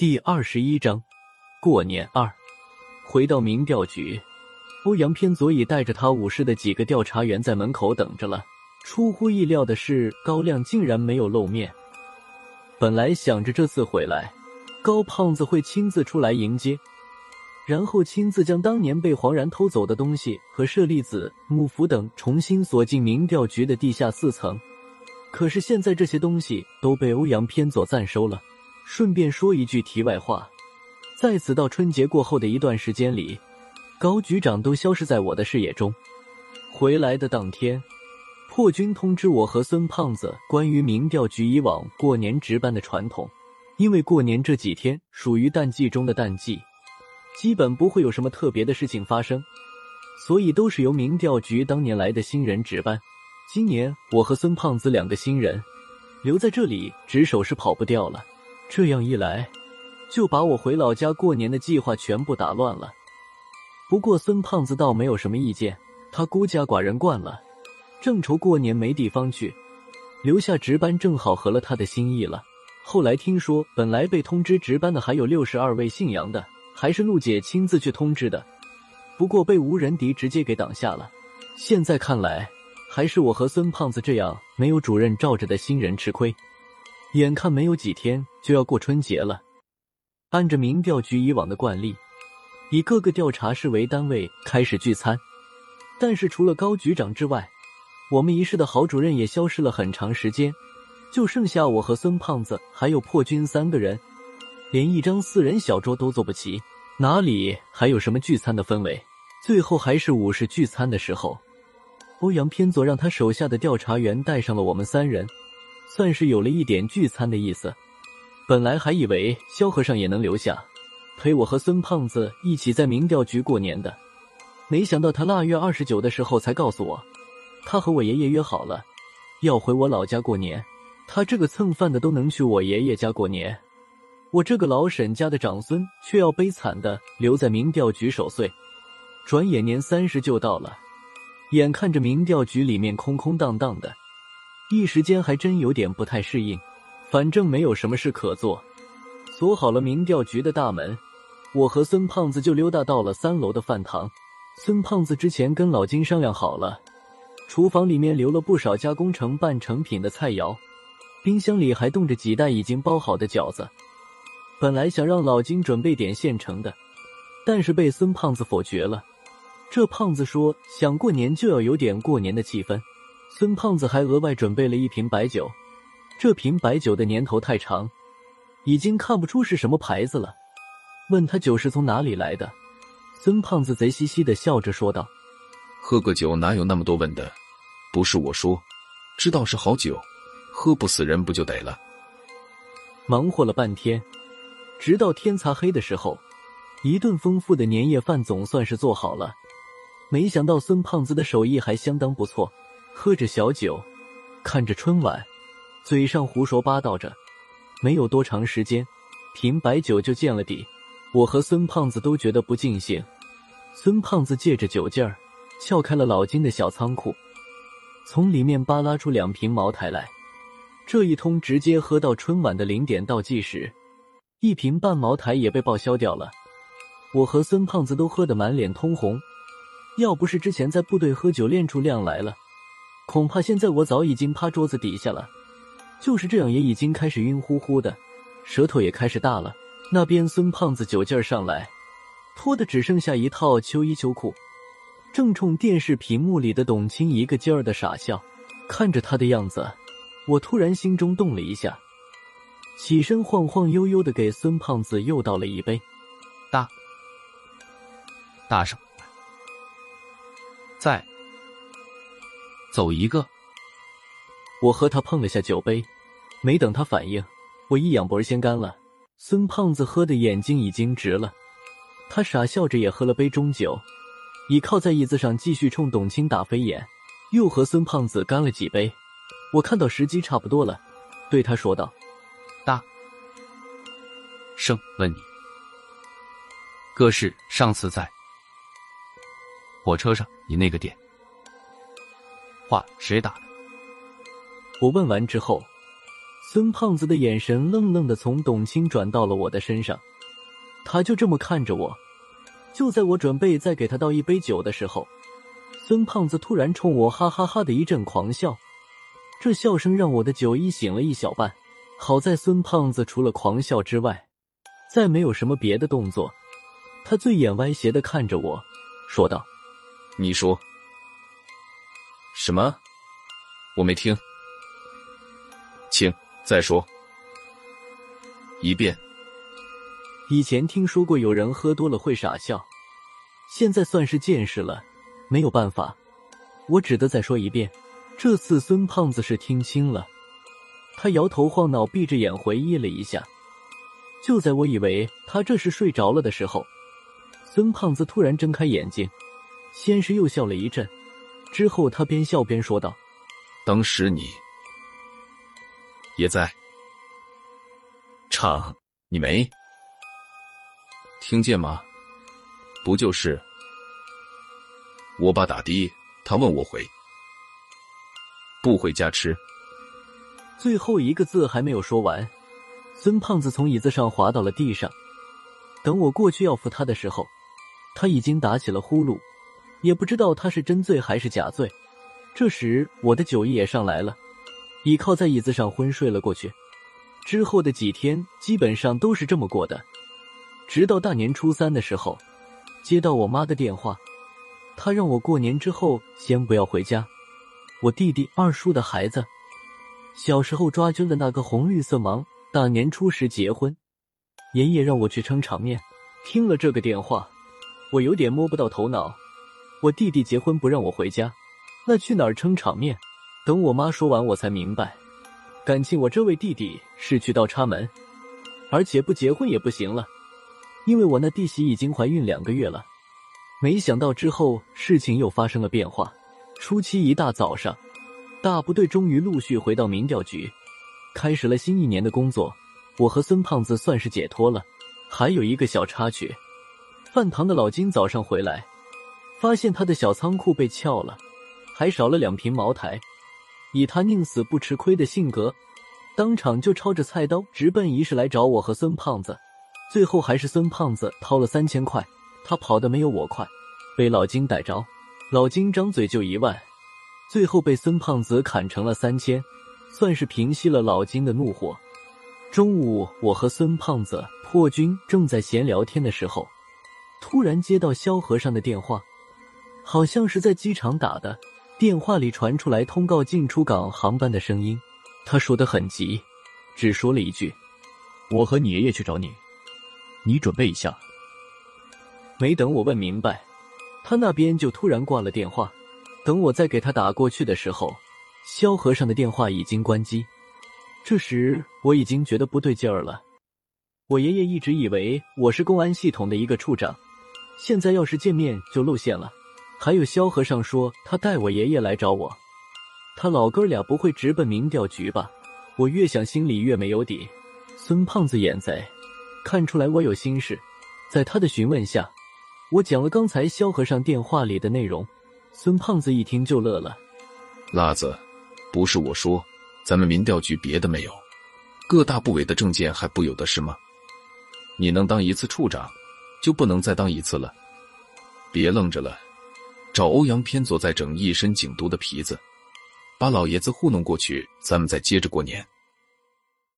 第二十一章过年二。回到民调局，欧阳偏左已带着他武士的几个调查员在门口等着了。出乎意料的是，高亮竟然没有露面。本来想着这次回来，高胖子会亲自出来迎接，然后亲自将当年被黄然偷走的东西和舍利子、木符等重新锁进民调局的地下四层。可是现在这些东西都被欧阳偏左暂收了。顺便说一句题外话，在此到春节过后的一段时间里，高局长都消失在我的视野中。回来的当天，破军通知我和孙胖子关于民调局以往过年值班的传统，因为过年这几天属于淡季中的淡季，基本不会有什么特别的事情发生，所以都是由民调局当年来的新人值班。今年我和孙胖子两个新人留在这里值守是跑不掉了。这样一来，就把我回老家过年的计划全部打乱了。不过孙胖子倒没有什么意见，他孤家寡人惯了，正愁过年没地方去，留下值班正好合了他的心意了。后来听说，本来被通知值班的还有六十二位姓杨的，还是陆姐亲自去通知的，不过被吴仁迪直接给挡下了。现在看来，还是我和孙胖子这样没有主任罩着的新人吃亏。眼看没有几天就要过春节了，按着民调局以往的惯例，以各个调查室为单位开始聚餐。但是除了高局长之外，我们一室的郝主任也消失了很长时间，就剩下我和孙胖子还有破军三个人，连一张四人小桌都坐不齐，哪里还有什么聚餐的氛围？最后还是午时聚餐的时候，欧阳偏左让他手下的调查员带上了我们三人。算是有了一点聚餐的意思。本来还以为萧和尚也能留下，陪我和孙胖子一起在民调局过年的，没想到他腊月二十九的时候才告诉我，他和我爷爷约好了，要回我老家过年。他这个蹭饭的都能去我爷爷家过年，我这个老沈家的长孙却要悲惨的留在民调局守岁。转眼年三十就到了，眼看着民调局里面空空荡荡的。一时间还真有点不太适应，反正没有什么事可做，锁好了民调局的大门，我和孙胖子就溜达到了三楼的饭堂。孙胖子之前跟老金商量好了，厨房里面留了不少加工成半成品的菜肴，冰箱里还冻着几袋已经包好的饺子。本来想让老金准备点现成的，但是被孙胖子否决了。这胖子说想过年就要有点过年的气氛。孙胖子还额外准备了一瓶白酒，这瓶白酒的年头太长，已经看不出是什么牌子了。问他酒是从哪里来的，孙胖子贼兮兮的笑着说道：“喝个酒哪有那么多问的？不是我说，知道是好酒，喝不死人不就得了？”忙活了半天，直到天擦黑的时候，一顿丰富的年夜饭总算是做好了。没想到孙胖子的手艺还相当不错。喝着小酒，看着春晚，嘴上胡说八道着。没有多长时间，瓶白酒就见了底。我和孙胖子都觉得不尽兴。孙胖子借着酒劲儿，撬开了老金的小仓库，从里面扒拉出两瓶茅台来。这一通直接喝到春晚的零点倒计时，一瓶半茅台也被报销掉了。我和孙胖子都喝得满脸通红，要不是之前在部队喝酒练出量来了。恐怕现在我早已经趴桌子底下了，就是这样也已经开始晕乎乎的，舌头也开始大了。那边孙胖子酒劲儿上来，脱的只剩下一套秋衣秋裤，正冲电视屏幕里的董卿一个劲儿的傻笑。看着他的样子，我突然心中动了一下，起身晃晃悠悠的给孙胖子又倒了一杯，大，大声，在。走一个，我和他碰了下酒杯，没等他反应，我一仰脖先干了。孙胖子喝的眼睛已经直了，他傻笑着也喝了杯中酒，倚靠在椅子上继续冲董卿打飞眼，又和孙胖子干了几杯。我看到时机差不多了，对他说道：“大生问你，哥是上次在火车上你那个点。”话谁打的？我问完之后，孙胖子的眼神愣愣的从董卿转到了我的身上，他就这么看着我。就在我准备再给他倒一杯酒的时候，孙胖子突然冲我哈哈哈的一阵狂笑，这笑声让我的酒意醒了一小半。好在孙胖子除了狂笑之外，再没有什么别的动作。他醉眼歪斜的看着我，说道：“你说什么？我没听，请再说一遍。”以前听说过有人喝多了会傻笑，现在算是见识了。没有办法，我只得再说一遍。这次孙胖子是听清了。他摇头晃脑，闭着眼回忆了一下。就在我以为他这是睡着了的时候，孙胖子突然睁开眼睛，先是又笑了一阵，之后他边笑边说道：“当时你也在场，你没听见吗？不就是我爸打的？他问我回不回家吃？”最后一个字还没有说完，孙胖子从椅子上滑到了地上。等我过去要扶他的时候，他已经打起了呼噜，也不知道他是真醉还是假醉。这时我的酒意也上来了，倚靠在椅子上昏睡了过去。之后的几天基本上都是这么过的，直到大年初三的时候，接到我妈的电话，她让我过年之后先不要回家，我弟弟二叔的孩子。小时候抓阄的那个红绿色盲，大年初十结婚，爷爷让我去撑场面。听了这个电话，我有点摸不到头脑。我弟弟结婚不让我回家，那去哪儿撑场面？等我妈说完，我才明白，感情我这位弟弟是去倒插门，而且不结婚也不行了，因为我那弟媳已经怀孕两个月了。没想到之后事情又发生了变化。初七一大早上。大部队终于陆续回到民调局，开始了新一年的工作。我和孙胖子算是解脱了。还有一个小插曲，饭堂的老金早上回来，发现他的小仓库被撬了，还少了两瓶茅台。以他宁死不吃亏的性格，当场就抄着菜刀直奔仪式来找我和孙胖子。最后还是孙胖子掏了三千块，他跑的没有我快，被老金逮着。老金张嘴就一万。最后被孙胖子砍成了三千，算是平息了老金的怒火。中午，我和孙胖子、破军正在闲聊天的时候，突然接到萧和尚的电话，好像是在机场打的。电话里传出来通告进出港航班的声音。他说的很急，只说了一句：“我和你爷爷去找你，你准备一下。”没等我问明白，他那边就突然挂了电话。等我再给他打过去的时候，萧和尚的电话已经关机。这时我已经觉得不对劲儿了。我爷爷一直以为我是公安系统的一个处长，现在要是见面就露馅了。还有萧和尚说他带我爷爷来找我，他老哥俩不会直奔民调局吧？我越想心里越没有底。孙胖子眼贼，看出来我有心事，在他的询问下，我讲了刚才萧和尚电话里的内容。孙胖子一听就乐了，辣子，不是我说，咱们民调局别的没有，各大部委的证件还不有的是吗？你能当一次处长，就不能再当一次了？别愣着了，找欧阳偏左在整一身警督的皮子，把老爷子糊弄过去，咱们再接着过年。